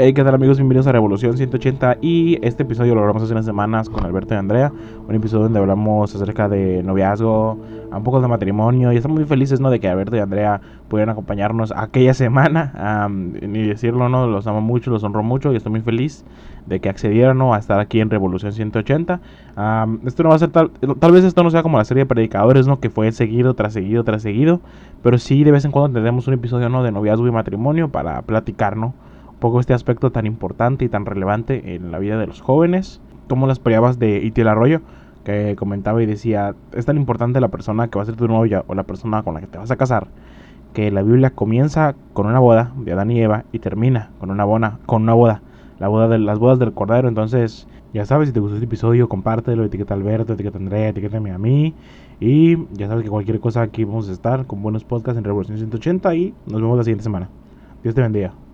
Hey, ¿qué tal amigos? Bienvenidos a Revolución 180 y este episodio lo grabamos hace unas semanas con Alberto y Andrea, un episodio donde hablamos acerca de noviazgo, un poco de matrimonio y estamos muy felices ¿no? de que Alberto y Andrea pudieran acompañarnos aquella semana, ni decirlo, ¿no? los amo mucho, los honro mucho y estoy muy feliz de que accedieron a estar aquí en Revolución 180. esto no va a ser tal, tal vez esto no sea como la serie de predicadores, ¿no? que fue seguido tras seguido tras seguido, pero sí de vez en cuando tendremos un episodio ¿no? de noviazgo y matrimonio para platicar, ¿no? Poco este aspecto tan importante y tan relevante en la vida de los jóvenes, como las pruebas de Itiel Arroyo, que comentaba y decía, es tan importante la persona que va a ser tu novia o la persona con la que te vas a casar, que la Biblia comienza con una boda de Adán y Eva y termina con una, boda, con una boda, la boda de las bodas del Cordero, entonces... Ya sabes, si te gustó este episodio, compártelo, etiqueta Alberto, etiqueta Andrea, etiquétame a mí. Y ya sabes que cualquier cosa aquí vamos a estar con buenos podcasts en Revolución 180 y nos vemos la siguiente semana. Dios te bendiga.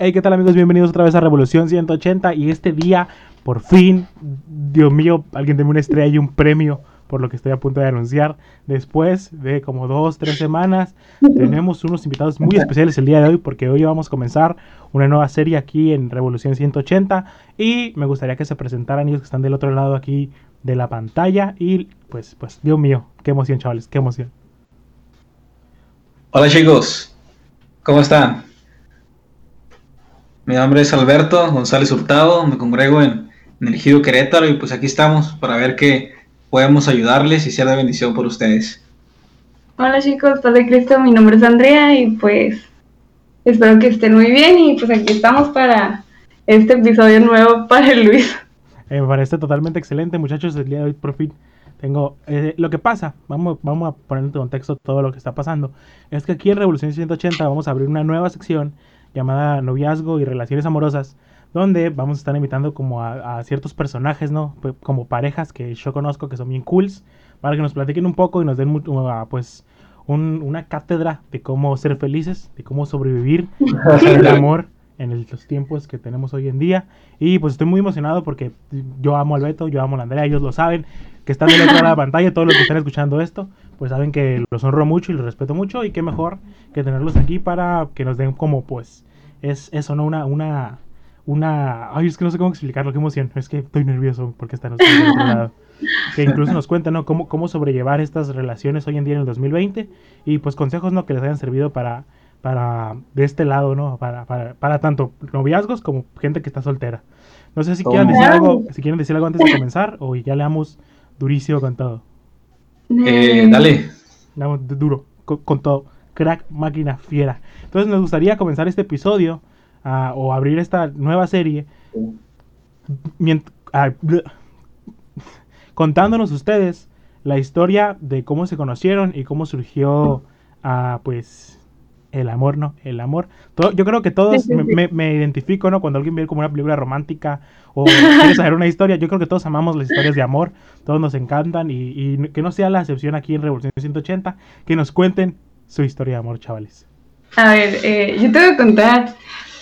Hey, ¿qué tal amigos? Bienvenidos otra vez a Revolución 180 y este día, por fin, Dios mío, alguien tiene una estrella y un premio por lo que estoy a punto de anunciar. Después de como dos, tres semanas, tenemos unos invitados muy especiales el día de hoy porque hoy vamos a comenzar una nueva serie aquí en Revolución 180 y me gustaría que se presentaran ellos que están del otro lado aquí de la pantalla y pues, pues, Dios mío, qué emoción chavales, qué emoción. Hola chicos, ¿cómo están? Mi nombre es Alberto González Hurtado, me congrego en, en el Querétaro y pues aquí estamos para ver qué podemos ayudarles y sea de bendición por ustedes. Hola chicos, Padre Cristo, mi nombre es Andrea y pues espero que estén muy bien y pues aquí estamos para este episodio nuevo para Luis. Eh, me parece totalmente excelente muchachos, el día de hoy por fin tengo eh, lo que pasa, vamos, vamos a poner en contexto todo lo que está pasando, es que aquí en Revolución 180 vamos a abrir una nueva sección llamada Noviazgo y Relaciones Amorosas, donde vamos a estar invitando como a, ciertos personajes, ¿no? Como parejas que yo conozco que son bien cools, para que nos platiquen un poco y nos den uh, pues una cátedra de cómo ser felices, de cómo sobrevivir el amor en los tiempos que tenemos hoy en día. Y pues estoy muy emocionado porque yo amo al Beto, yo amo a la Andrea, ellos lo saben, que están del otro lado de la pantalla, todos los que están escuchando esto, pues saben que los honro mucho y los respeto mucho y qué mejor que tenerlos aquí para que nos den como pues es eso, ¿no? Una, una, una, ay, es que no sé cómo explicarlo, qué emoción, es que estoy nervioso porque están del otro lado. Que incluso nos cuentan, ¿no? Cómo, cómo sobrellevar estas relaciones hoy en día en el 2020 y pues consejos, ¿no? Que les hayan servido para, para de este lado, ¿no? Para, para, para tanto noviazgos como gente que está soltera. No sé si quieren decir algo, si quieren decir algo antes de comenzar o ya leamos durísimo con todo. Eh, dale. Leamos duro, con todo crack, máquina, fiera. Entonces nos gustaría comenzar este episodio uh, o abrir esta nueva serie uh, contándonos ustedes la historia de cómo se conocieron y cómo surgió uh, pues el amor, ¿no? El amor. Todo, yo creo que todos me, me, identifico, ¿no? Cuando alguien ve como una película romántica o quiere saber una historia, yo creo que todos amamos las historias de amor, todos nos encantan y, y que no sea la excepción aquí en Revolución 180, que nos cuenten su historia de amor, chavales? A ver, eh, yo te voy a contar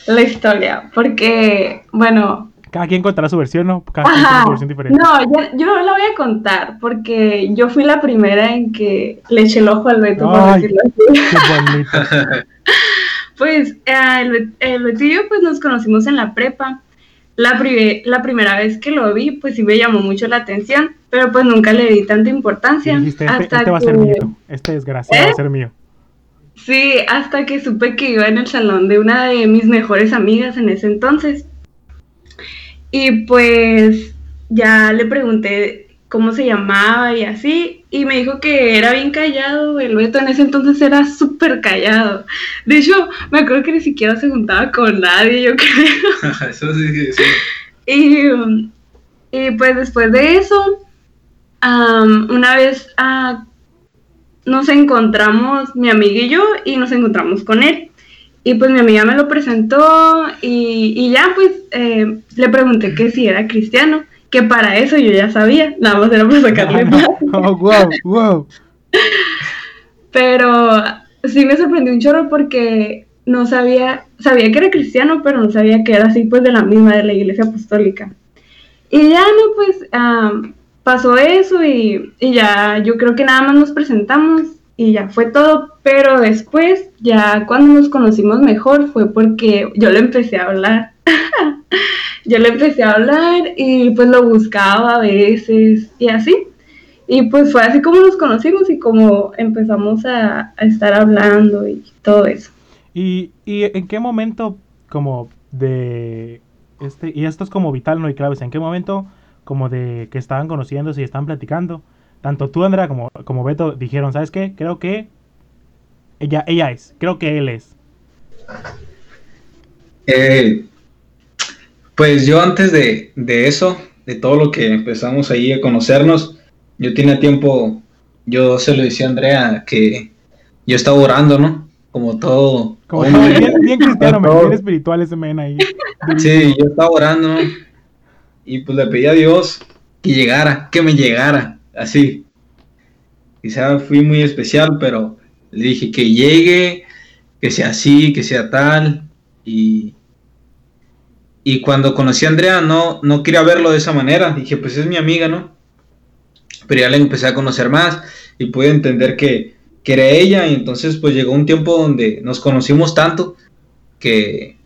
la historia, porque, bueno... Cada quien contará su versión, ¿no? Cada quien tiene su versión diferente. No, yo, yo, la voy a contar, porque yo fui la primera en que le eché el ojo al Beto, por decirlo así. Qué pues, eh, el, el Beto y yo, pues, nos conocimos en la prepa. La, la primera vez que lo vi, pues sí me llamó mucho la atención, pero pues nunca le di tanta importancia. Dijiste, este, hasta este va a ser mío, este desgraciado va a ¿Eh? ser mío. Sí, hasta que supe que iba en el salón de una de mis mejores amigas en ese entonces. Y pues ya le pregunté cómo se llamaba y así, y me dijo que era bien callado, el Beto en ese entonces era súper callado. De hecho, me acuerdo que ni siquiera se juntaba con nadie, yo creo. eso sí, sí. Y, y pues después de eso, una vez uh, nos encontramos, mi amiga y yo, y nos encontramos con él. Y pues mi amiga me lo presentó y, y ya pues eh, le pregunté que si era cristiano, que para eso yo ya sabía, nada más era para sacarle oh, wow, wow. Pero sí me sorprendió un chorro porque no sabía, sabía que era cristiano, pero no sabía que era así pues de la misma, de la iglesia apostólica. Y ya no, pues pasó eso y, ya yo creo que nada más nos presentamos y ya fue todo, pero después, ya cuando nos conocimos mejor fue porque yo le empecé a hablar yo le empecé a hablar y pues lo buscaba a veces y así. Y pues fue así como nos conocimos y como empezamos a, estar hablando y todo eso. ¿Y, ¿Y, en qué momento como de este, y esto es como vital, ¿no? Y claves, ¿en qué momento como de que estaban conociéndose y estaban platicando? Tanto tú, Andrea, como, como Beto dijeron, ¿sabes qué? Creo que ella, ella es, creo que él es. Eh, pues yo antes de, de eso, de todo lo que empezamos ahí a conocernos, yo tenía tiempo, yo se lo decía a Andrea que yo estaba orando, ¿no? Como todo. Como bien, bien, cristiano, bien espiritual ese men ahí. Sí, yo estaba orando, ¿no? Y pues le pedí a Dios que llegara, que me llegara, así. Quizá fui muy especial, pero le dije que llegue, que sea así, que sea tal. Y, y cuando conocí a Andrea, no, no quería verlo de esa manera. Dije, pues es mi amiga, ¿no? pero ya la empecé a conocer más y pude entender que, era ella y entonces pues llegó un tiempo donde nos conocimos tanto que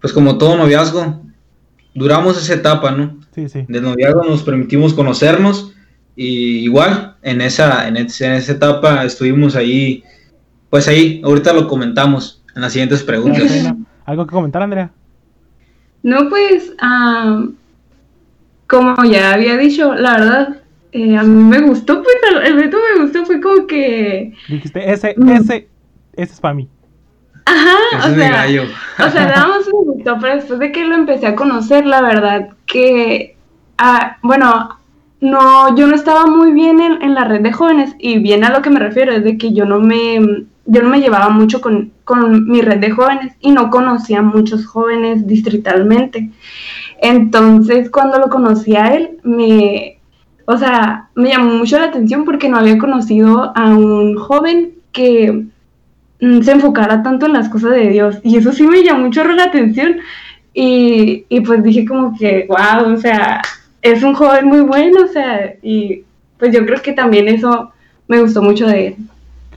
pues como todo noviazgo duramos esa etapa, ¿no? Sí, sí. Del noviazgo nos permitimos conocernos y igual en esa, en, esa etapa estuvimos ahí, pues ahí, ahorita lo comentamos en las siguientes preguntas. ¿Algo que comentar, Andrea? No, pues, como ya había dicho, la verdad, eh, a mí me gustó, pues el reto me gustó, fue como que... Dijiste, ese, mm. ese, ese es para mí. Ajá, o sea, o sea, damos un gusto, pero después de que lo empecé a conocer, la verdad que, ah, bueno, no, yo no estaba muy bien en, la red de jóvenes y bien a lo que me refiero es de que yo no me, yo no me llevaba mucho con, con mi red de jóvenes y no conocía a muchos jóvenes distritalmente. Entonces, cuando lo conocí a él, me, o sea, me llamó mucho la atención porque no había conocido a un joven que mm, se enfocara tanto en las cosas de Dios. Y eso sí me llamó mucho la atención. Y, pues dije como que, wow, o sea, es un joven muy bueno, o sea, y pues yo creo que también eso me gustó mucho de él.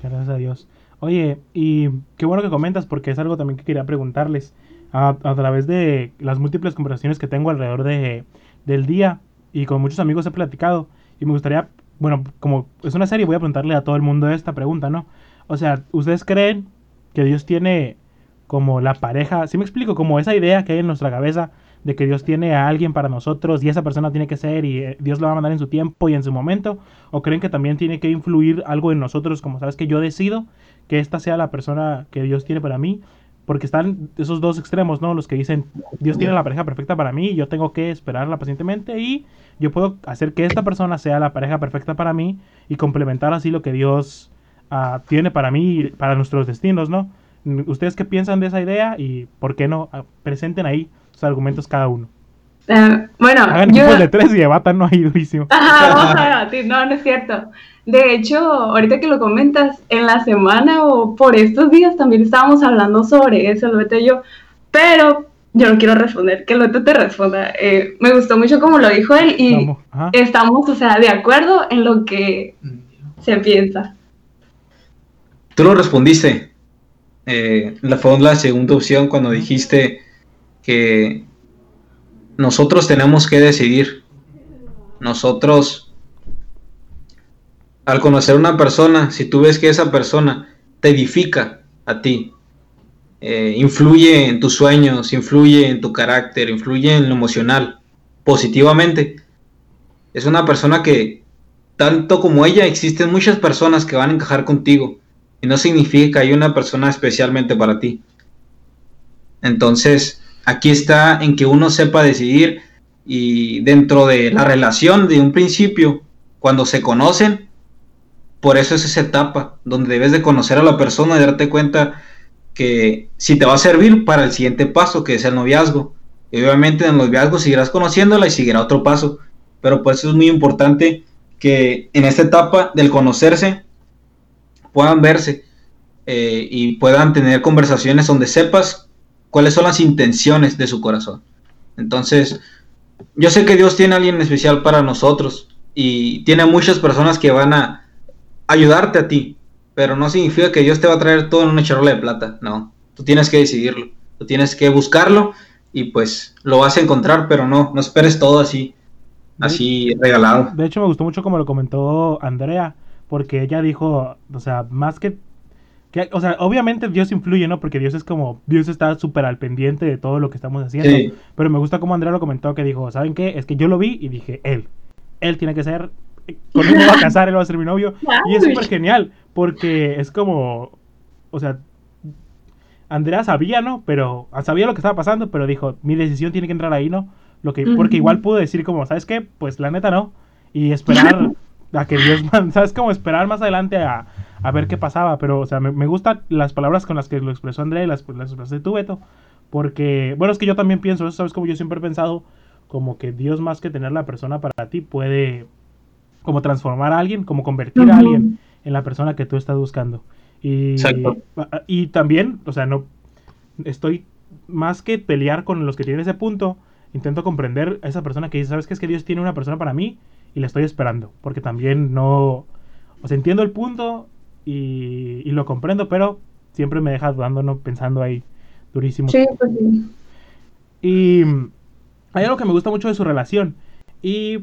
Gracias a Dios. Oye, y qué bueno que comentas porque es algo también que quería preguntarles. A, a través de las múltiples conversaciones que tengo alrededor de, del día, y con muchos amigos he platicado y me gustaría, bueno, como es una serie, voy a preguntarle a todo el mundo esta pregunta, ¿no? O sea, ¿ustedes creen que Dios tiene como la pareja, si me explico, como esa idea que hay en nuestra cabeza de que Dios tiene a alguien para nosotros y esa persona tiene que ser y eh, Dios lo va a mandar en su tiempo y en su momento? ¿O creen que también tiene que influir algo en nosotros como sabes que yo decido que esta sea la persona que Dios tiene para mí? porque están esos dos extremos, ¿no? Los que dicen, Dios tiene la pareja perfecta para mí, yo tengo que esperarla pacientemente y yo puedo hacer que esta persona sea la pareja perfecta para mí y complementar así lo que Dios uh, tiene para mí y para nuestros destinos, ¿no? ¿Ustedes qué piensan de esa idea y por qué no uh, presenten ahí sus argumentos cada uno? Uh, bueno, hagan yo... de tres y debatan, no hay durísimo. Ajá, vamos a debatir, no, no es cierto. De hecho, ahorita que lo comentas, en la semana o por estos días también estábamos hablando sobre eso, lo y yo, pero yo no quiero responder, que el te responda. Eh, me gustó mucho como lo dijo él y estamos, o sea, de acuerdo en lo que se piensa. Tú lo respondiste. Eh, la fue la segunda opción cuando dijiste que nosotros tenemos que decidir. Nosotros al conocer una persona, si tú ves que esa persona te edifica a ti, eh, influye en tus sueños, influye en tu carácter, influye en lo emocional, positivamente, es una persona que, tanto como ella, existen muchas personas que van a encajar contigo. Y no significa que hay una persona especialmente para ti. Entonces, aquí está en que uno sepa decidir y dentro de la relación de un principio, cuando se conocen, por eso es esa etapa donde debes de conocer a la persona y darte cuenta que si te va a servir para el siguiente paso, que es el noviazgo. Y obviamente en el noviazgo seguirás conociéndola y seguirá otro paso. Pero por eso es muy importante que en esta etapa del conocerse puedan verse eh, y puedan tener conversaciones donde sepas cuáles son las intenciones de su corazón. Entonces, yo sé que Dios tiene a alguien especial para nosotros y tiene muchas personas que van a ayudarte a ti, pero no significa que Dios te va a traer todo en una charola de plata, no, tú tienes que decidirlo, tú tienes que buscarlo y pues lo vas a encontrar, pero no, no esperes todo así, así regalado. De hecho, me gustó mucho como lo comentó Andrea, porque ella dijo, o sea, más que, que o sea, obviamente Dios influye, ¿no? Porque Dios es como, Dios está súper al pendiente de todo lo que estamos haciendo, Sí. pero me gusta como Andrea lo comentó, que dijo, ¿saben qué? Es que yo lo vi y dije, él, él tiene que ser, con él me voy a casar, él va a ser mi novio, y es súper genial, porque es como, o sea, Andrea sabía, ¿no? Pero sabía lo que estaba pasando, pero dijo, mi decisión tiene que entrar ahí, ¿no? Lo que, porque igual pudo decir como, ¿sabes qué? Pues la neta no. Y esperar a que Dios, ¿sabes? Como esperar más adelante a, a ver qué pasaba. Pero, o sea, me, me gustan las palabras con las que lo expresó Andrea y las, las expresé tú, Beto. Porque, bueno, es que yo también pienso eso, ¿sabes? Como yo siempre he pensado, como que Dios más que tener la persona para ti puede como transformar a alguien, como convertir a alguien en la persona que tú estás buscando. Y, Exacto. y también, o sea, no estoy más que pelear con los que tienen ese punto, intento comprender a esa persona que dice, ¿sabes qué? Es que Dios tiene una persona para mí y la estoy esperando, porque también no, o sea, entiendo el punto y, y lo comprendo, pero siempre me deja dudando, ¿no? Pensando ahí durísimo. Sí, pues sí. Y hay algo que me gusta mucho de su relación. Y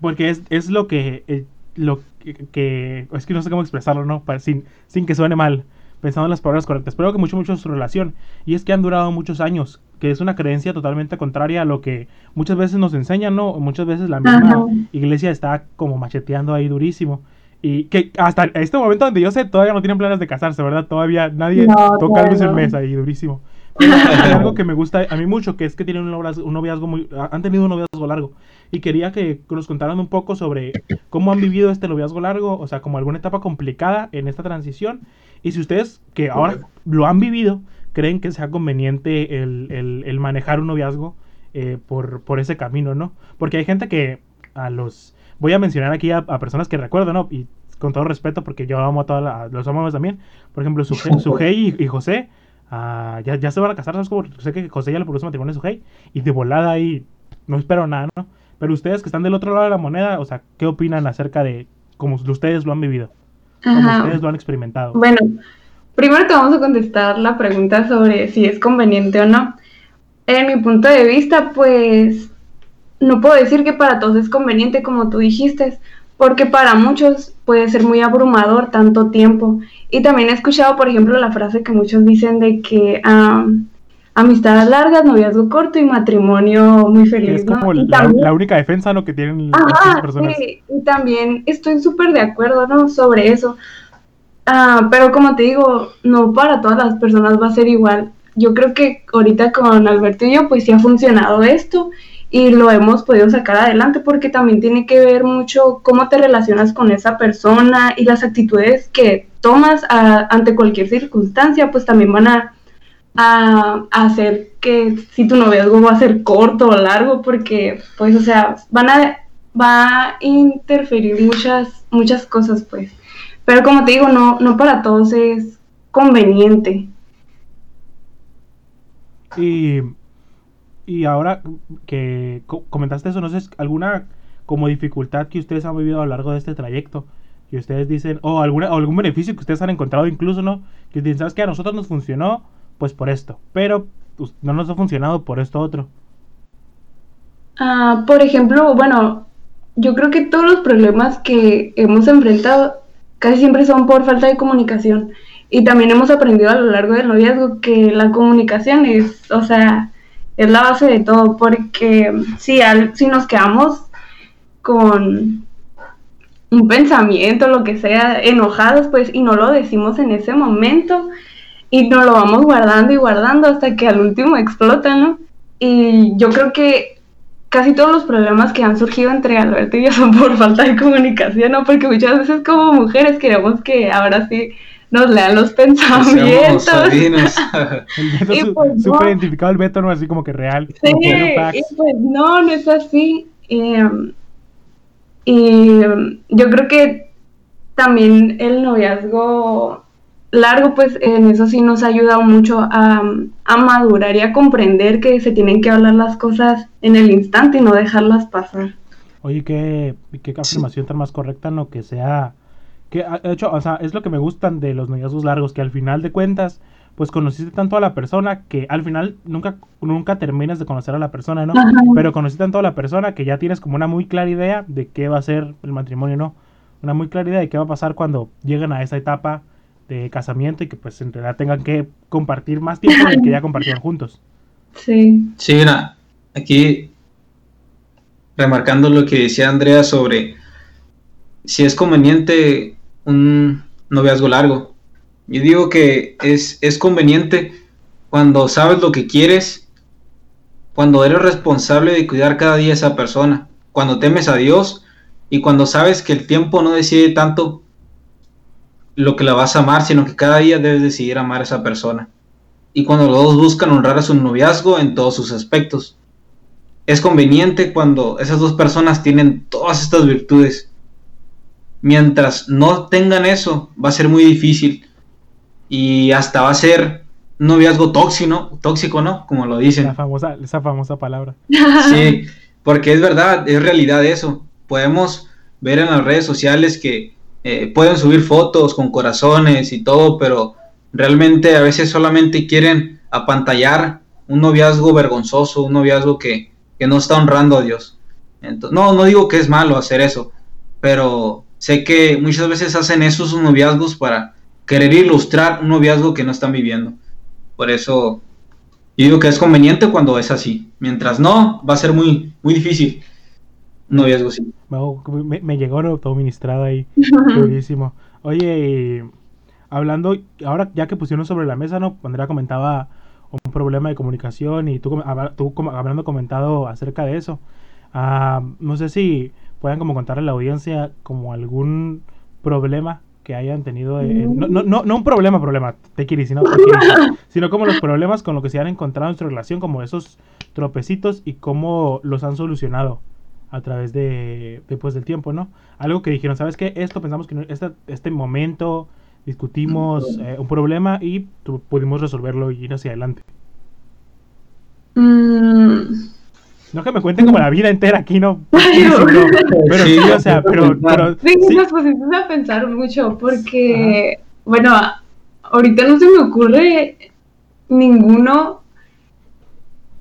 porque es, es lo que eh, lo que, que- es que no sé cómo expresarlo, ¿no? Para- sin, sin que suene mal, pensando en las palabras correctas. Pero que mucho mucho su relación y es que han durado muchos años, que es una creencia totalmente contraria a lo que muchas veces nos enseñan, ¿no? Muchas veces la misma Ajá. iglesia está como macheteando ahí durísimo. Y que hasta este momento donde yo sé, todavía no tienen planes de casarse, ¿verdad? Todavía nadie No, toca algo en mesa ahí durísimo. Pero hay algo que me gusta a mí mucho, que es que tienen un noviazgo, un noviazgo muy... Han tenido un noviazgo largo. Y quería que nos contaran un poco sobre cómo han vivido este noviazgo largo, o sea, como alguna etapa complicada en esta transición. Y si ustedes, que ahora lo han vivido, creen que sea conveniente el, el- el manejar un noviazgo eh, por, por ese camino, ¿no? Porque hay gente que a los... Voy a mencionar aquí a, a personas que recuerdo, ¿no? Y con todo respeto, porque yo amo a todas las... Los amamos también. Por ejemplo, Sujei y, y José ah, ya, ya se van a casar, ¿sabes? Como, sé que José ya le propuso matrimonio a Sujei y de volada ahí no espero nada, ¿no? Pero ustedes que están del otro lado de la moneda, o sea, ¿qué opinan acerca de cómo ustedes lo han vivido? Cómo Ajá. ustedes lo han experimentado. Bueno, primero te vamos a contestar la pregunta sobre si es conveniente o no. En mi punto de vista, pues no puedo decir que para todos es conveniente como tú dijiste, porque para muchos puede ser muy abrumador tanto tiempo. Y también he escuchado, por ejemplo, la frase que muchos dicen de que am, amistades largas, noviazgo corto y matrimonio muy feliz. es como la, también- la única defensa ¿no? que tienen las Ajá, personas. sí, y también estoy súper de acuerdo, ¿no? Sobre eso. Ah, pero como te digo, no para todas las personas va a ser igual. Yo creo que ahorita con Alberto y yo, pues sí ha funcionado esto y lo hemos podido sacar adelante porque también tiene que ver mucho cómo te relacionas con esa persona y las actitudes que tomas ante cualquier circunstancia, pues también van a, a, a hacer que si tu noviazgo va a ser corto o largo, porque pues, o sea, van a, va a interferir muchas, muchas cosas, pues. Pero como te digo, no, no para todos es conveniente. Y, y ahora que co- comentaste eso, no sé, alguna como dificultad que ustedes han vivido a lo largo de este trayecto. Y ustedes dicen, o alguna, algún beneficio que ustedes han encontrado incluso, ¿no? Que dicen, ¿sabes? A nosotros nos funcionó, pues por esto. Pero pues, no nos ha funcionado por esto otro. Ah, por ejemplo, bueno, yo creo que todos los problemas que hemos enfrentado casi siempre son por falta de comunicación. Y también hemos aprendido a lo largo del noviazgo que la comunicación es, o sea, es la base de todo, porque si, al- si nos quedamos con un pensamiento, lo que sea, enojados, pues, y no lo decimos en ese momento, y nos lo vamos guardando y guardando hasta que al último explota, ¿no? Y yo creo que casi todos los problemas que han surgido entre Alberto y yo son por falta de comunicación, ¿no? Porque muchas veces como mujeres queremos que ahora sí nos lean los pensamientos. El Beto Y pues, súper no. identificado el Beto, ¿no? Así como que real. Sí, como y pues no, no es así. Eh, y um, yo creo que también el noviazgo largo, pues en eso sí nos ha ayudado mucho a, a madurar y a comprender que se tienen que hablar las cosas en el instante y no dejarlas pasar. Oye, qué, qué afirmación tan más correcta, ¿no? Que sea... Que, ah, de hecho, o sea, es lo que me gustan de los noviazgos largos, que al final de cuentas, pues conociste tanto a la persona que al final nunca, nunca terminas de conocer a la persona, ¿no? Ajá. Pero conociste tanto a la persona que ya tienes como una muy clara idea de qué va a ser el matrimonio, ¿no? Una muy clara idea de qué va a pasar cuando lleguen a esa etapa de casamiento y que pues en realidad tengan que compartir más tiempo del que ya compartieron juntos. Sí. Sí, mira, aquí remarcando lo que decía Andrea sobre si es conveniente un noviazgo largo. Yo digo que es, es conveniente cuando sabes lo que quieres, cuando eres responsable de cuidar cada día a esa persona, cuando temes a Dios y cuando sabes que el tiempo no decide tanto lo que la vas a amar, sino que cada día debes decidir amar a esa persona. Y cuando los dos buscan honrar a su noviazgo en todos sus aspectos. Es conveniente cuando esas dos personas tienen todas estas virtudes. Mientras no tengan eso, va a ser muy difícil. Y hasta va a ser un noviazgo tóxico, tóxico, ¿no? Como lo dicen. La famosa, esa famosa palabra. Sí, porque es verdad, es realidad eso. Podemos ver en las redes sociales que eh, pueden subir fotos con corazones y todo, pero realmente a veces solamente quieren apantallar un noviazgo vergonzoso, un noviazgo que, que no está honrando a Dios. Entonces, no, no digo que es malo hacer eso, pero sé que muchas veces hacen esos noviazgos para querer ilustrar un noviazgo que no están viviendo. Por eso yo digo que es conveniente cuando es así. Mientras no, va a ser muy, muy difícil. Un noviazgo así. Me, me, me llegó todo ministrado ahí. Durísimo. Oye, y hablando, ahora ya que pusieron sobre la mesa, ¿no? Andrea comentaba un problema de comunicación y tú, tú como, hablando comentado acerca de eso. Ah, no sé si puedan como contarle a la audiencia como algún problema que hayan tenido, eh, no, no, no, no un problema, problema, te quiero sino, sino como los problemas con lo que se han encontrado en su relación, como esos tropecitos y cómo los han solucionado a través de después del tiempo, ¿no? Algo que dijeron, ¿sabes qué? Esto pensamos que este, este momento discutimos eh, un problema y pudimos resolverlo y ir hacia adelante. Mm. No que me cuenten como la vida entera aquí, ¿no? Pero sí, o sea, pero... pero sí, sí. nos pusimos a pensar mucho porque, Ajá. bueno, ahorita no se me ocurre ninguno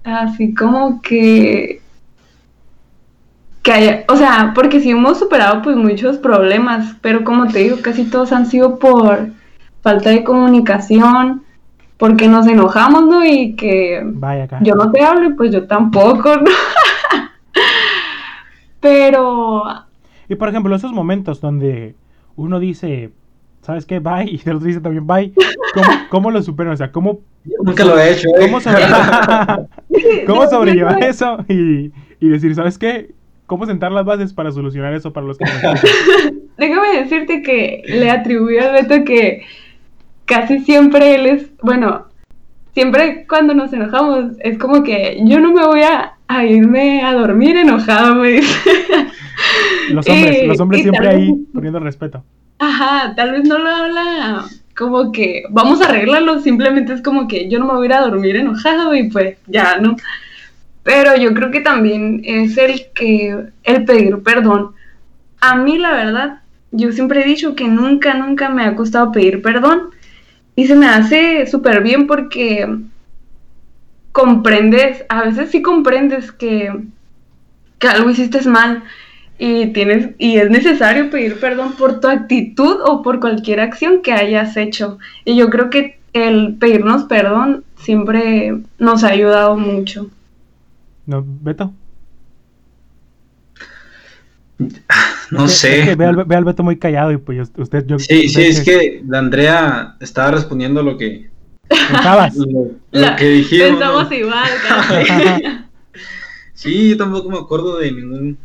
así como que que haya, o sea, porque sí hemos superado pues muchos problemas, pero como te digo, casi todos han sido por falta de comunicación, porque nos enojamos, ¿no? Y que Vaya acá. yo no te hablo y pues yo tampoco, ¿no? pero... Y por ejemplo, esos momentos donde uno dice, ¿sabes qué? Bye, y el otro dice también bye, ¿cómo, cómo lo superan? O sea, ¿cómo... Nunca lo he hecho, ¿eh? ¿Cómo, sobre... ¿Cómo sobrellevar eso y, y decir, ¿sabes qué? ¿Cómo sentar las bases para solucionar eso para los que no Déjame decirte que le atribuyo al Beto que casi siempre él es, bueno, siempre cuando nos enojamos es como que yo no me voy a, a irme a dormir enojado, me dice. Los hombres, y, los hombres siempre vez, ahí poniendo respeto. Ajá, tal vez no lo habla como que vamos a arreglarlo, simplemente es como que yo no me voy a ir a dormir enojado y pues ya, ¿no? Pero yo creo que también es el que el pedir perdón. A mí la verdad, yo siempre he dicho que nunca, nunca me ha costado pedir perdón. Y se me hace súper bien porque comprendes, a veces sí comprendes que, que algo hiciste mal y tienes y es necesario pedir perdón por tu actitud o por cualquier acción que hayas hecho. Y yo creo que el pedirnos perdón siempre nos ha ayudado mucho. ¿No, Beto? No es sé. Es que ve, al, ve, al, Beto muy callado y pues usted... Yo, sí, usted sí, es que la Andrea estaba respondiendo lo que... Pensabas. Lo, lo que dijimos. Pensamos ¿no? igual, casi. sí, yo tampoco me acuerdo de ningún...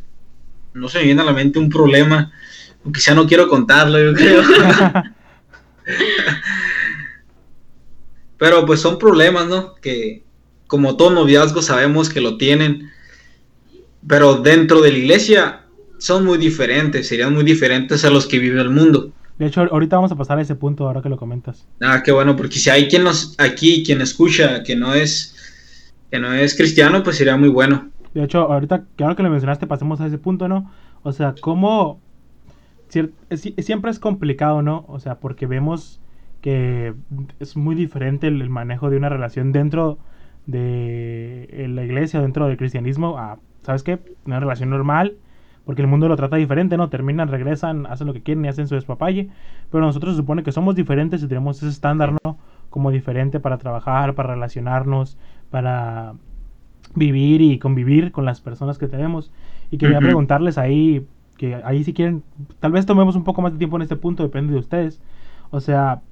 No se me viene a la mente un problema. Ya no quiero contarlo, yo creo. Pero pues son problemas, ¿no? Que como todo noviazgo sabemos que lo tienen. Pero dentro de la iglesia son muy diferentes, serían muy diferentes a los que vive el mundo. De hecho, ahorita vamos a pasar a ese punto ahora que lo comentas. Ah, qué bueno, porque si hay quien nos aquí quien escucha que no es que no es cristiano, pues sería muy bueno. De hecho, ahorita que ahora que lo mencionaste, pasemos a ese punto, ¿no? O sea, cómo siempre es complicado, ¿no? O sea, porque vemos que es muy diferente el, manejo de una relación dentro de la iglesia, dentro del cristianismo, a, ¿sabes qué? Una relación normal, porque el mundo lo trata diferente, ¿no? Terminan, regresan, hacen lo que quieren y hacen su despapalle, pero nosotros se supone que somos diferentes y tenemos ese estándar, ¿no? Como diferente para trabajar, para relacionarnos, para vivir y convivir con las personas que tenemos. Y quería preguntarles ahí, que ahí si quieren, tal vez tomemos un poco más de tiempo en este punto, depende de ustedes. O sea,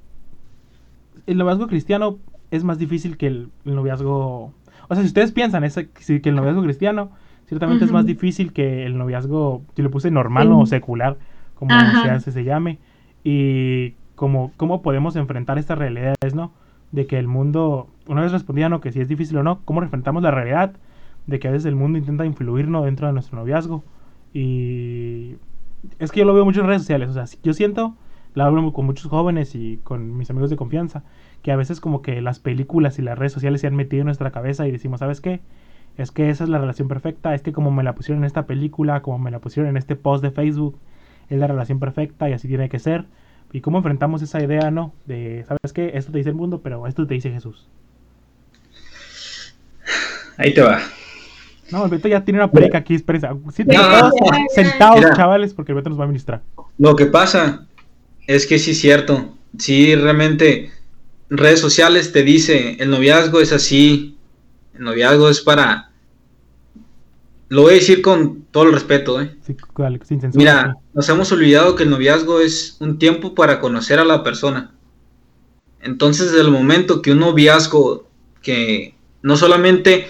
el noviazgo cristiano es más difícil que el, noviazgo... O sea, si ustedes piensan ese, que el noviazgo cristiano ciertamente es más difícil que el noviazgo, si lo puse normal o secular, como se, se llame. Y cómo, cómo podemos enfrentar estas realidades, ¿no? De que el mundo, una vez respondía, ¿no? Que si es difícil o no, cómo enfrentamos la realidad de que a veces el mundo intenta influirnos dentro de nuestro noviazgo. Y es que yo lo veo mucho en redes sociales, o sea, yo siento la hablo con muchos jóvenes y con mis amigos de confianza, que a veces como que las películas y las redes sociales se han metido en nuestra cabeza y decimos, ¿sabes qué? Es que esa es la relación perfecta, es que como me la pusieron en esta película, como me la pusieron en este post de Facebook, es la relación perfecta y así tiene que ser. ¿Y cómo enfrentamos esa idea, no? De, ¿sabes qué? Esto te dice el mundo, pero esto te dice Jesús. Ahí te va. No, el Beto ya tiene una perica aquí, espérense. sentados, chavales, porque el Beto nos va a ministrar. Lo que pasa es que sí es cierto. Sí, realmente redes sociales te dice, el noviazgo es así, el noviazgo es para... Lo voy a decir con todo el respeto, ¿eh? sin censura, Mira, nos hemos olvidado que el noviazgo es un tiempo para conocer a la persona. Entonces, desde el momento que un noviazgo que no solamente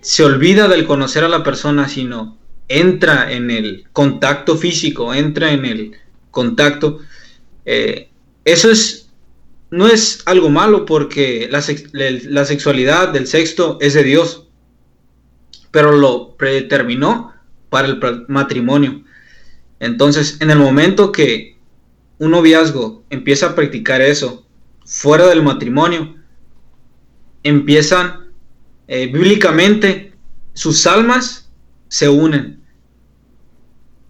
se olvida del conocer a la persona, sino entra en el contacto físico, entra en el contacto. Eh, eso es, no es algo malo porque la, sexualidad del sexto es de Dios, pero lo predeterminó para el matrimonio. Entonces, en el momento que un noviazgo empieza a practicar eso fuera del matrimonio, empiezan eh, bíblicamente sus almas se unen,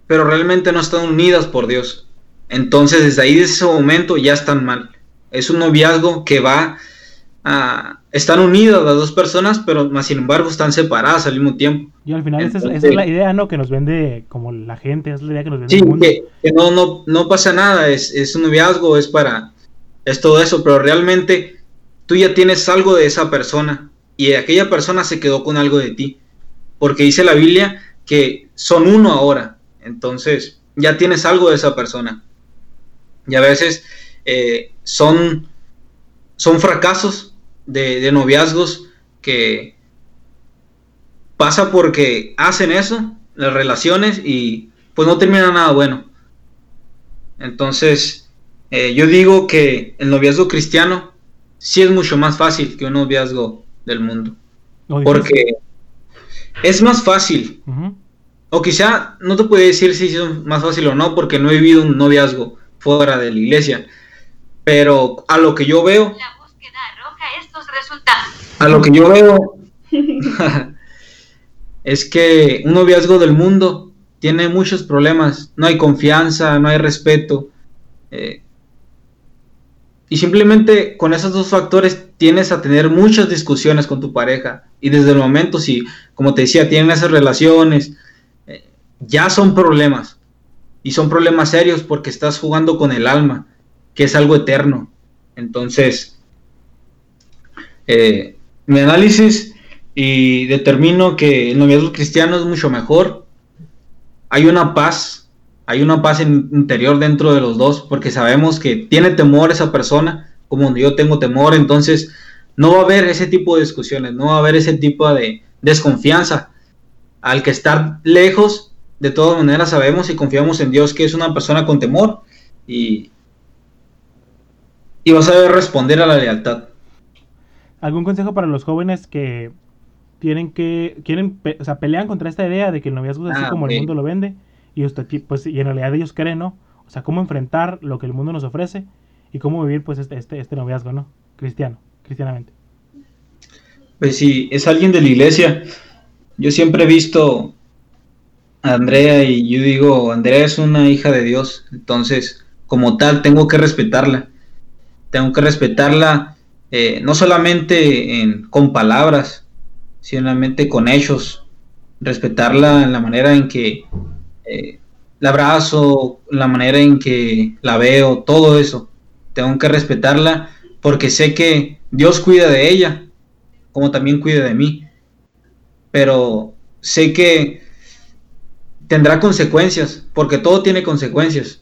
pero realmente no están unidas por Dios. Entonces, desde ahí, desde ese momento, ya están mal. Es un noviazgo que va a... Están unidas las dos personas, pero más sin embargo están separadas al mismo tiempo. Y al final esa, es, la idea, ¿no? Que nos vende como la gente, es la idea que nos vende sí, Que, no, no, no pasa nada, es, es un noviazgo, es para... Es todo eso, pero realmente tú ya tienes algo de esa persona y aquella persona se quedó con algo de ti. Porque dice la Biblia que son uno ahora. Entonces, ya tienes algo de esa persona. Y a veces eh, son, son fracasos de, noviazgos que pasa porque hacen eso, las relaciones, y pues no termina nada bueno. Entonces, eh, yo digo que el noviazgo cristiano sí es mucho más fácil que un noviazgo del mundo. porque es más fácil. O quizá no te puedo decir si es más fácil o no, porque no he vivido un noviazgo fuera de la iglesia. Pero a lo que yo veo... A lo que yo veo es que un noviazgo del mundo tiene muchos problemas. No hay confianza, no hay respeto. Eh, y simplemente con esos dos factores tienes a tener muchas discusiones con tu pareja. Y desde el momento, si, como te decía, tienen esas relaciones, eh, ya son problemas. Y son problemas serios porque estás jugando con el alma, que es algo eterno. Entonces, eh, mi análisis y determino que el noviazgo cristiano es mucho mejor. Hay una paz, hay una paz interior dentro de los dos, porque sabemos que tiene temor esa persona, como yo tengo temor, entonces no va a haber ese tipo de discusiones, no va a haber ese tipo de desconfianza. Al que estar lejos, de todas maneras sabemos y confiamos en Dios que es una persona con temor y, y va a saber responder a la lealtad. ¿Algún consejo para los jóvenes que tienen que, quieren, o sea, pelean contra esta idea de que el noviazgo es así ah, como el mundo lo vende y usted, pues, y en realidad ellos creen, ¿no? O sea, cómo enfrentar lo que el mundo nos ofrece y cómo vivir, pues, este, este, este noviazgo, ¿no? Cristiano, cristianamente. Pues si es alguien de la iglesia, yo siempre he visto Andrea y yo digo, Andrea es una hija de Dios, entonces como tal tengo que respetarla. Tengo que respetarla eh, no solamente con palabras, sino con hechos, respetarla en la manera en que eh, la abrazo, la manera en que la veo, todo eso. Tengo que respetarla porque sé que Dios cuida de ella, como también cuida de mí. Pero sé que tendrá consecuencias, porque todo tiene consecuencias.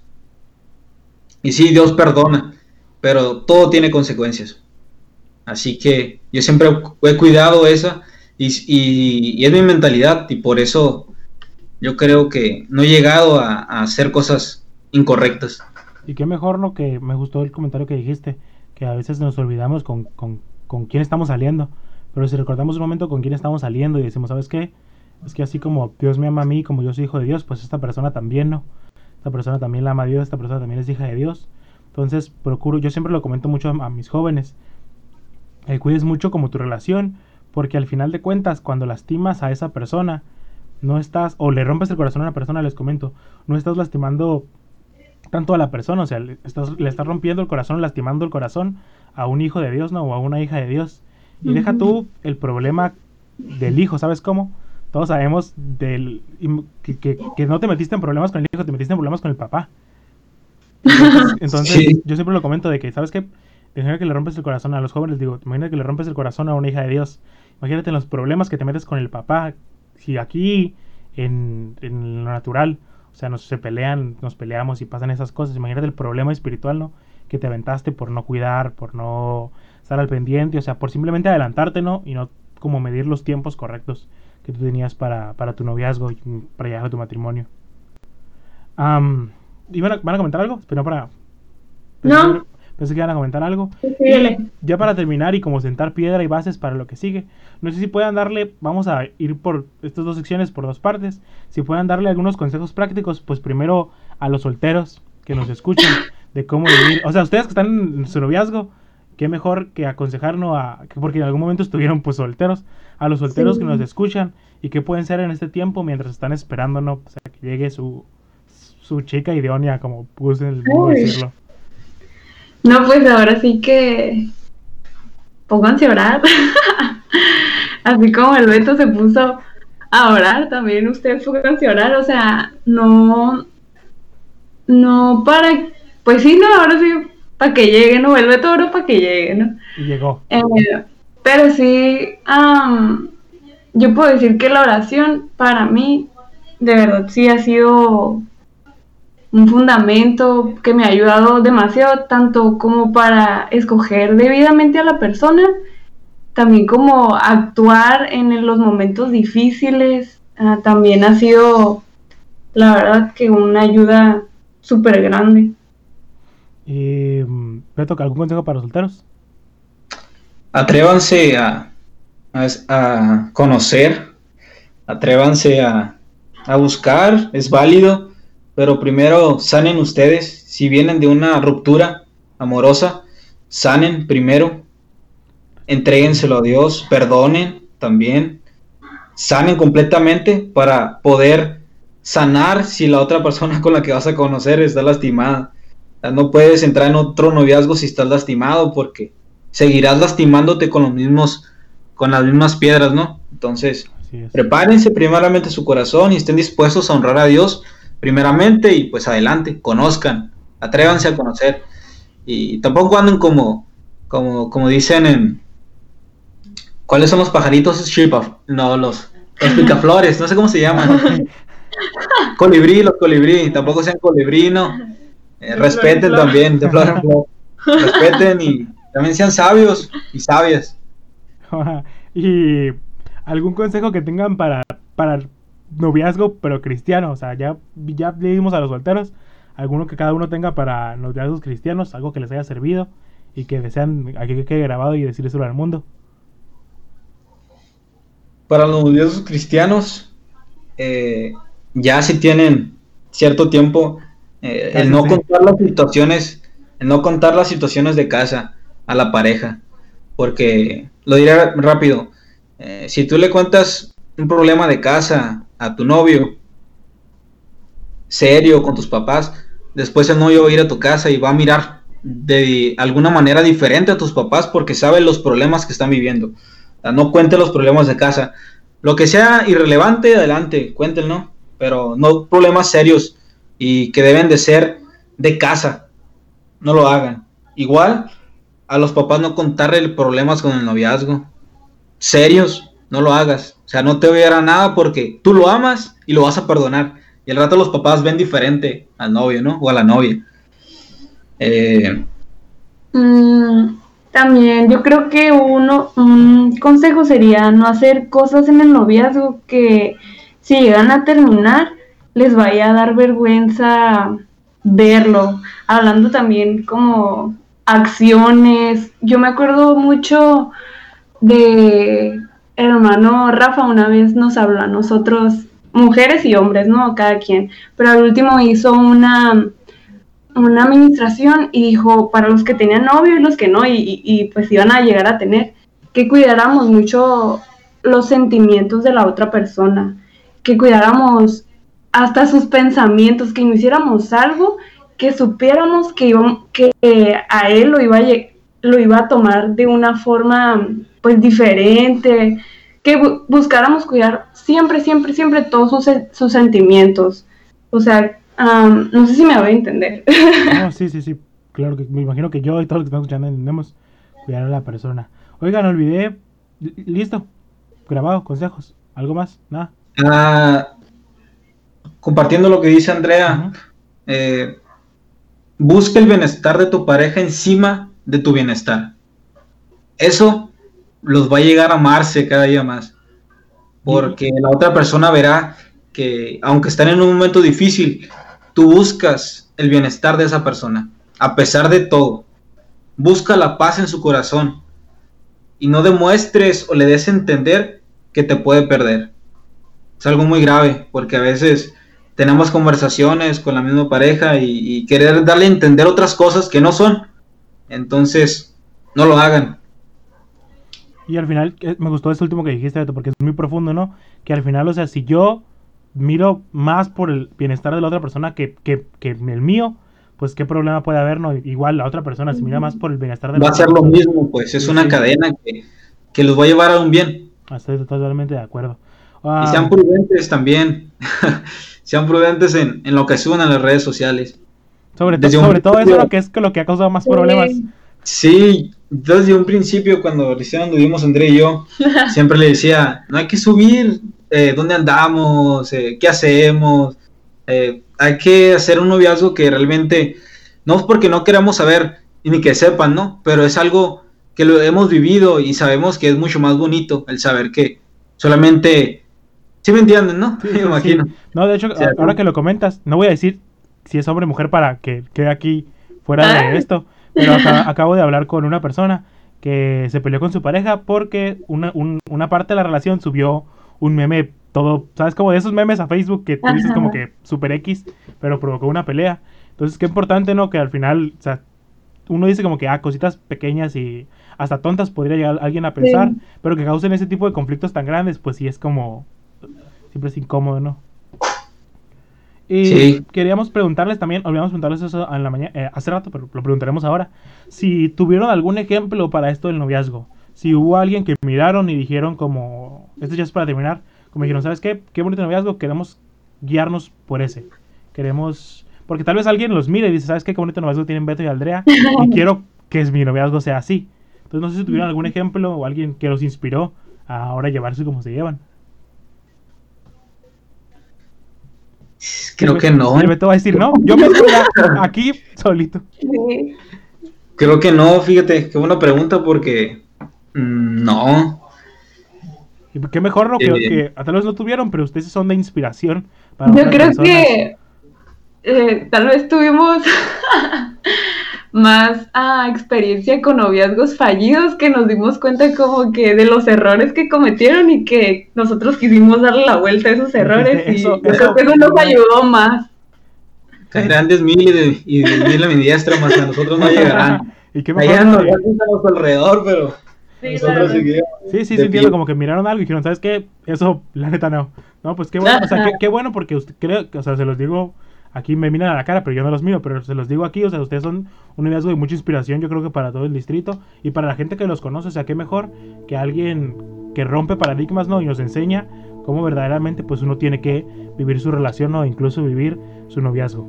Y sí, Dios perdona, pero todo tiene consecuencias. Así que yo siempre he cuidado esa y, es mi mentalidad y por eso yo creo que no he llegado a, hacer cosas incorrectas. Y qué mejor, ¿no? Que me gustó el comentario que dijiste, que a veces nos olvidamos con, con, con quién estamos saliendo. Pero si recordamos un momento con quién estamos saliendo y decimos, ¿sabes qué? Es que así como Dios me ama a mí, como yo soy hijo de Dios, pues esta persona también, ¿no? Esta persona también la ama a Dios, esta persona también es hija de Dios. Entonces, procuro, yo siempre lo comento mucho a, mis jóvenes, que cuides mucho como tu relación, porque al final de cuentas, cuando lastimas a esa persona, no estás, o le rompes el corazón a una persona, les comento, no estás lastimando tanto a la persona, o sea, le estás, le estás rompiendo el corazón, lastimando el corazón a un hijo de Dios, ¿no? O a una hija de Dios. Y deja tú el problema del hijo, ¿sabes cómo? Todos sabemos del, que, no te metiste en problemas con el hijo, te metiste en problemas con el papá. Entonces, yo siempre lo comento de que, ¿sabes qué? Imagínate que le rompes el corazón a los jóvenes, digo, imagínate que le rompes el corazón a una hija de Dios. Imagínate los problemas que te metes con el papá. Si aquí, en, lo natural, o sea, nos se pelean, nos peleamos y pasan esas cosas. Imagínate el problema espiritual, ¿no? Que te aventaste por no cuidar, por no estar al pendiente, o sea, por simplemente adelantarte, ¿no? Y no como medir los tiempos correctos que tú tenías para, para tu noviazgo y para llegar a tu matrimonio. Um, ¿Van a comentar algo? Pero para... no. Pensé que iban a comentar algo. ya para terminar y como sentar piedra y bases para lo que sigue. No sé si puedan darle, vamos a ir por estas dos secciones, por dos partes. Si puedan darle algunos consejos prácticos, pues primero a los solteros que nos escuchan de cómo vivir. O sea, ustedes que están en su noviazgo, qué mejor que aconsejarnos a, porque en algún momento estuvieron pues solteros, a los solteros que nos escuchan y qué pueden ser en este tiempo mientras están esperando ¿no? o sea, que llegue su, su chica idónea, como puse el decirlo. No, pues ahora sí que pónganse a orar. Así como el Beto se puso a orar, también ustedes pónganse a orar. O sea, no, no para, pues sí, no, ahora sí, para que llegue, no, el Beto oro para que llegue, ¿no? Y llegó. Eh, pero sí, yo puedo decir que la oración para mí, de verdad, sí ha sido un fundamento que me ha ayudado demasiado, tanto como para escoger debidamente a la persona, también como actuar en los momentos difíciles, ah, también ha sido, la verdad, que una ayuda súper grande. ¿Y Beto, algún consejo para los solteros? Atrévanse a, a, conocer, atrévanse a, a buscar, es válido pero primero sanen ustedes, si vienen de una ruptura amorosa, sanen primero, entréguenselo a Dios, perdonen también, sanen completamente para poder sanar si la otra persona con la que vas a conocer está lastimada. No puedes entrar en otro noviazgo si estás lastimado porque seguirás lastimándote con los mismos con las mismas piedras, ¿no? Entonces, prepárense primeramente su corazón y estén dispuestos a honrar a Dios primeramente y pues adelante, conozcan, atrévanse a conocer y tampoco anden como, como, como dicen en... ¿Cuáles son los pajaritos? No, los, los picaflores, no sé cómo se llaman. colibrí, los colibrí, tampoco sean colibrí, no. Eh, respeten también, de flor en flor. Respeten y también sean sabios y sabias. y algún consejo que tengan para, para noviazgo, pero cristiano. O sea, ya, ya le dimos a los solteros alguno que cada uno tenga para noviazgos cristianos, algo que les haya servido y que desean aquí que quede grabado y decirlo al mundo. Para los noviazgos cristianos, eh, ya si tienen cierto tiempo, eh, el no contar las situaciones, el no contar las situaciones de casa a la pareja, porque lo diré rápido, eh, si tú le cuentas un problema de casa a tu novio serio con tus papás, después el novio va a ir a tu casa y va a mirar de alguna manera diferente a tus papás porque sabe los problemas que están viviendo. No cuente los problemas de casa. Lo que sea irrelevante, adelante, cuéntenlo, pero no problemas serios y que deben de ser de casa. No lo hagan. Igual, a los papás no contarle problemas con el noviazgo. Serios, no lo hagas. Sea, no te voy nada porque tú lo amas y lo vas a perdonar. Y al rato los papás ven diferente al novio, ¿no? O a la novia. Eh, Mm, también yo creo que uno, un consejo sería no hacer cosas en el noviazgo que si llegan a terminar les vaya a dar vergüenza verlo. Hablando también como acciones. Yo me acuerdo mucho de hermano Rafa una vez nos habló a nosotros, mujeres y hombres, ¿no? Cada quien. Pero al último hizo una una administración y dijo para los que tenían novio y los que no, y, pues iban a llegar a tener, que cuidáramos mucho los sentimientos de la otra persona, que cuidáramos hasta sus pensamientos, que no hiciéramos algo que supiéramos que, que a él lo iba a, lo iba a tomar de una forma pues diferente, que buscáramos cuidar siempre, siempre, siempre todos sus, sus sentimientos. O sea, no sé si me voy a entender. No, sí, sí, sí. Claro que me imagino que yo y todos los que están escuchando entendemos cuidar a la persona. Oigan, olvidé. Listo. Grabado, consejos. ¿Algo más? Nada. Ah, compartiendo lo que dice Andrea, eh, busca el bienestar de tu pareja encima de tu bienestar. Eso los va a llegar a amarse cada día más. Porque la otra persona verá que, aunque están en un momento difícil, tú buscas el bienestar de esa persona, a pesar de todo. Busca la paz en su corazón y no demuestres o le des a entender que te puede perder. Es algo muy grave porque a veces tenemos conversaciones con la misma pareja y, querer darle a entender otras cosas que no son. Entonces, no lo hagan. Y al final, me gustó este último que dijiste, porque es muy profundo, ¿no? Que al final, o sea, si yo miro más por el bienestar de la otra persona que, que, que el mío, pues qué problema puede haber, ¿no? Igual la otra persona se mira más por el bienestar de Va a ser lo mismo, pues es una cadena que, que, los va a llevar a un bien. Estoy totalmente de acuerdo. y sean ah, prudentes también, sean prudentes en, en, lo que suben a las redes sociales. Sobre, sobre todo eso lo que es lo que ha causado más problemas. Sí, desde un principio cuando recién anduvimos André y yo, siempre le decía, no hay que subir eh, dónde andamos, eh, qué hacemos. Eh, hay que hacer un noviazgo que realmente, no es porque no queramos saber ni que sepan, ¿no? Pero es algo que lo hemos vivido y sabemos que es mucho más bonito el saber que solamente... ¿Sí me entienden, no? me imagino. No, de hecho, ahora que lo comentas, no voy a decir si es hombre o mujer para que quede aquí fuera de ah. esto, pero acabo de hablar con una persona que se peleó con su pareja porque una, una parte de la relación subió un meme todo, ¿sabes? Como de esos memes a Facebook que tú dices como que super X, pero provocó una pelea. Entonces, qué importante, ¿no? Que al final, o sea, uno dice como que, ah, cositas pequeñas y hasta tontas podría llegar alguien a pensar, pero que causen ese tipo de conflictos tan grandes, pues sí es como, siempre es incómodo, ¿no? Y queríamos preguntarles también, olvidamos preguntarles eso en la mañana, eh, hace rato, pero lo preguntaremos ahora, si tuvieron algún ejemplo para esto del noviazgo si hubo alguien que miraron y dijeron como, esto ya es para terminar, como dijeron, ¿sabes qué? Qué bonito noviazgo, queremos guiarnos por ese. Queremos, porque tal vez alguien los mire y dice, ¿sabes qué? Qué bonito noviazgo tienen Beto y Aldrea y quiero que mi noviazgo sea así. Entonces no sé si tuvieron algún ejemplo o alguien que los inspiró a ahora llevarse como se llevan. Creo que no. El Beto va a decir, no, yo me estoy aquí solito. Creo que no, fíjate, qué buena pregunta porque Mm, no. Y qué mejor lo que, eh, que, tal vez no tuvieron, pero ustedes son de inspiración. Yo creo que eh, tal vez tuvimos más ah, experiencia con noviazgos fallidos que nos dimos cuenta como que de los errores que cometieron y que nosotros quisimos darle la vuelta a esos errores y yo creo que eso nos ayudó más. Caerán 10 mil y, de, mil a mi diestra, más a nosotros no llegarán. ¿Y qué mejor? a nuestro alrededor, pero... Sí, sí, sí, entiendo, como que miraron algo y dijeron, ¿sabes qué? Eso, la neta no. No, pues qué bueno, o sea, qué, bueno porque usted creo, o sea, se los digo aquí me miran a la cara, pero yo no los miro, pero se los digo aquí, o sea, ustedes son un noviazgo de mucha inspiración, yo creo que para todo el distrito y para la gente que los conoce, o sea, qué mejor que alguien que rompe paradigmas, ¿no? Y nos enseña cómo verdaderamente pues uno tiene que vivir su relación o incluso vivir su noviazgo.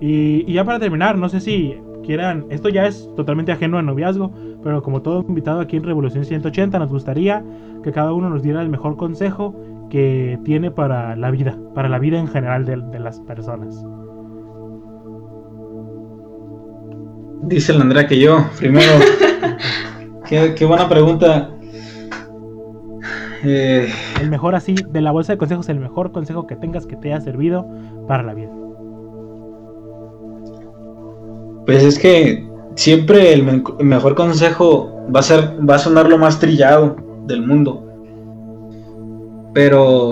Y, y ya para terminar, no sé si quieran, esto ya es totalmente ajeno al noviazgo, pero como todo invitado aquí en Revolución 180, nos gustaría que cada uno nos diera el mejor consejo que tiene para la vida, para la vida en general de, de las personas. Dice la Andrea que yo, primero. qué, qué, buena pregunta. Eh, el mejor así, de la bolsa de consejos, el mejor consejo que tengas que te haya servido para la vida. Pues es que siempre el, me el, mejor consejo va a ser, va a sonar lo más trillado del mundo. Pero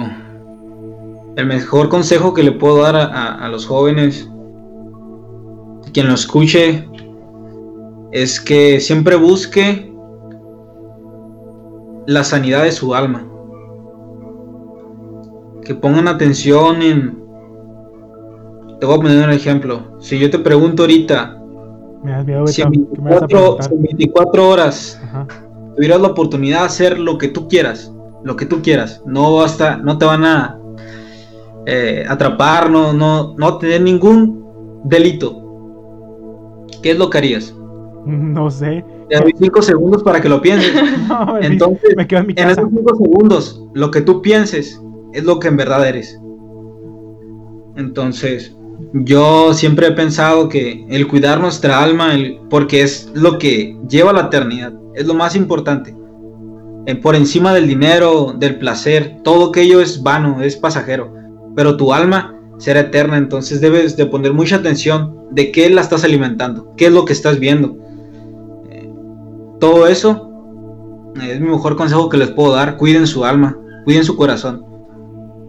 el mejor consejo que le puedo dar a, a, a los jóvenes, quien lo escuche, es que siempre busque la sanidad de su alma. Que pongan atención en... Te voy a poner un ejemplo. Si yo te pregunto ahorita, miedo, si, en 24, si en 24, horas Ajá. tuvieras la oportunidad de hacer lo que tú quieras, lo que tú quieras, no basta, no te van a eh, atrapar, no, no, no tener ningún delito. ¿Qué es lo que harías? No sé. Te doy 5 segundos para que lo pienses. No, Entonces, me quedo en, mi casa. en esos 5 segundos, lo que tú pienses es lo que en verdad eres. Entonces, yo siempre he pensado que el cuidar nuestra alma, el, porque es lo que lleva a la eternidad, es lo más importante. Eh, por encima del dinero, del placer, todo aquello es vano, es pasajero. Pero tu alma será eterna, entonces debes de poner mucha atención de qué la estás alimentando, qué es lo que estás viendo todo eso es mi mejor consejo que les puedo dar. Cuiden su alma, cuiden su corazón.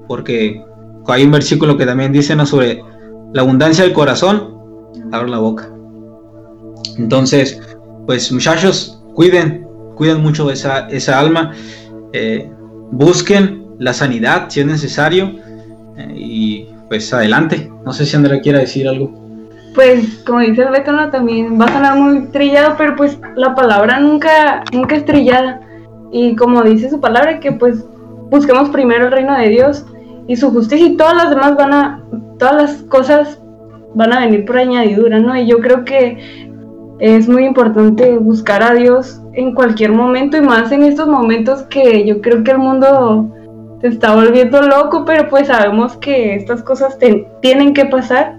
Porque hay un versículo que también dice ¿no? sobre la abundancia del corazón, abre la boca. Entonces, pues muchachos, cuiden, cuiden mucho esa, esa alma. Eh, busquen la sanidad si es necesario. Eh, y pues adelante. No sé si Andrea quiera decir algo pues como dice el Beto, ¿no? también va a sonar muy trillado, pero pues la palabra nunca, nunca es trillada. Y como dice su palabra, que pues busquemos primero el reino de Dios y su justicia y todas las demás van a, todas las cosas van a venir por añadidura, ¿no? Y yo creo que es muy importante buscar a Dios en cualquier momento y más en estos momentos que yo creo que el mundo se está volviendo loco, pero pues sabemos que estas cosas tienen que pasar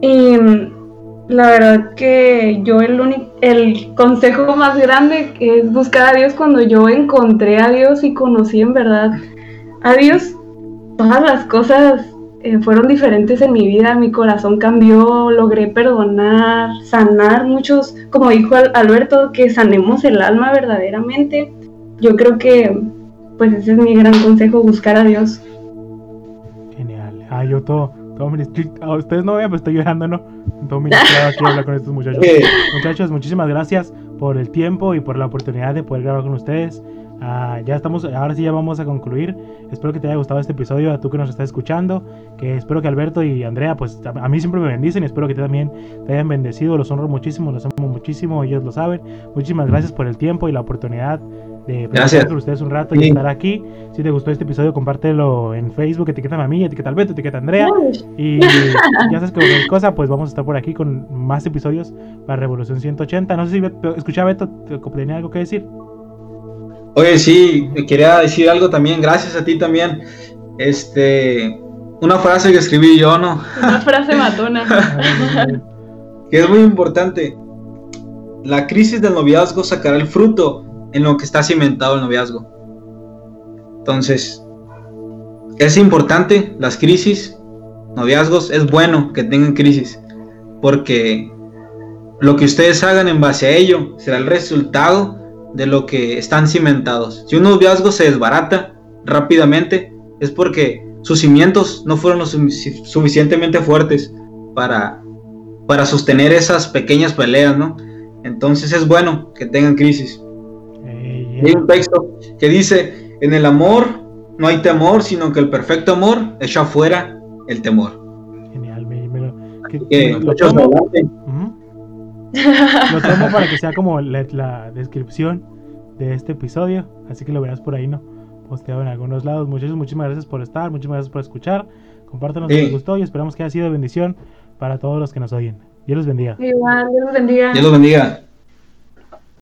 y la verdad que yo el, único, el consejo más grande es buscar a Dios cuando yo encontré a Dios y conocí en verdad a Dios. Todas las cosas eh, fueron diferentes en mi vida, mi corazón cambió, logré perdonar, sanar muchos, como dijo Alberto, que sanemos el alma verdaderamente. Yo creo que pues ese es mi gran consejo, buscar a Dios. Genial. Ah, yo todo a ustedes no vean, pero estoy llorando, ¿no? Todo mi aquí hablar con estos muchachos. Muchachos, muchísimas gracias por el tiempo y por la oportunidad de poder grabar con ustedes. Uh, ya estamos, ahora sí ya vamos a concluir. Espero que te haya gustado este episodio, a tú que nos estás escuchando. Que espero que Alberto y Andrea, pues a, mí siempre me bendicen y espero que tú también te hayan bendecido. Los honro muchísimo, los amo muchísimo, ellos lo saben. Muchísimas gracias por el tiempo y la oportunidad de Gracias. con ustedes un rato y estar aquí. Si te gustó este episodio, compártelo en Facebook, etiqueta a mí, etiqueta a Alberto, etiqueta a Andrea. Y ya sabes que cualquier cosa, pues vamos a estar por aquí con más episodios para Revolución 180. No sé si escuchaba Beto, ¿tenía algo que decir? Oye, sí, quería decir algo también, gracias a ti también. Este, una frase que escribí yo, ¿no? Una frase matona. que es muy importante. La crisis del noviazgo sacará el fruto en lo que está cimentado el noviazgo. Entonces, es importante las crisis, noviazgos, es bueno que tengan crisis, porque lo que ustedes hagan en base a ello será el resultado de lo que están cimentados. Si un noviazgo se desbarata rápidamente, es porque sus cimientos no fueron lo suficientemente fuertes para, para sostener esas pequeñas peleas, ¿no? Entonces es bueno que tengan crisis. Hay un texto que dice, en el amor no hay temor, sino que el perfecto amor echa fuera el temor. Genial. que- Que, lo, tomo, adelante. Ujú. lo tomo para que sea como la, la descripción de este episodio. Así que lo verás por ahí, ¿no? Posteado en algunos lados. Muchachos, muchísimas gracias por estar, muchísimas gracias por escuchar. Compártanos si les gustó y esperamos que haya sido de bendición para todos los que nos oyen. Dios los bendiga. Igual, Dios los bendiga. Dios los bendiga.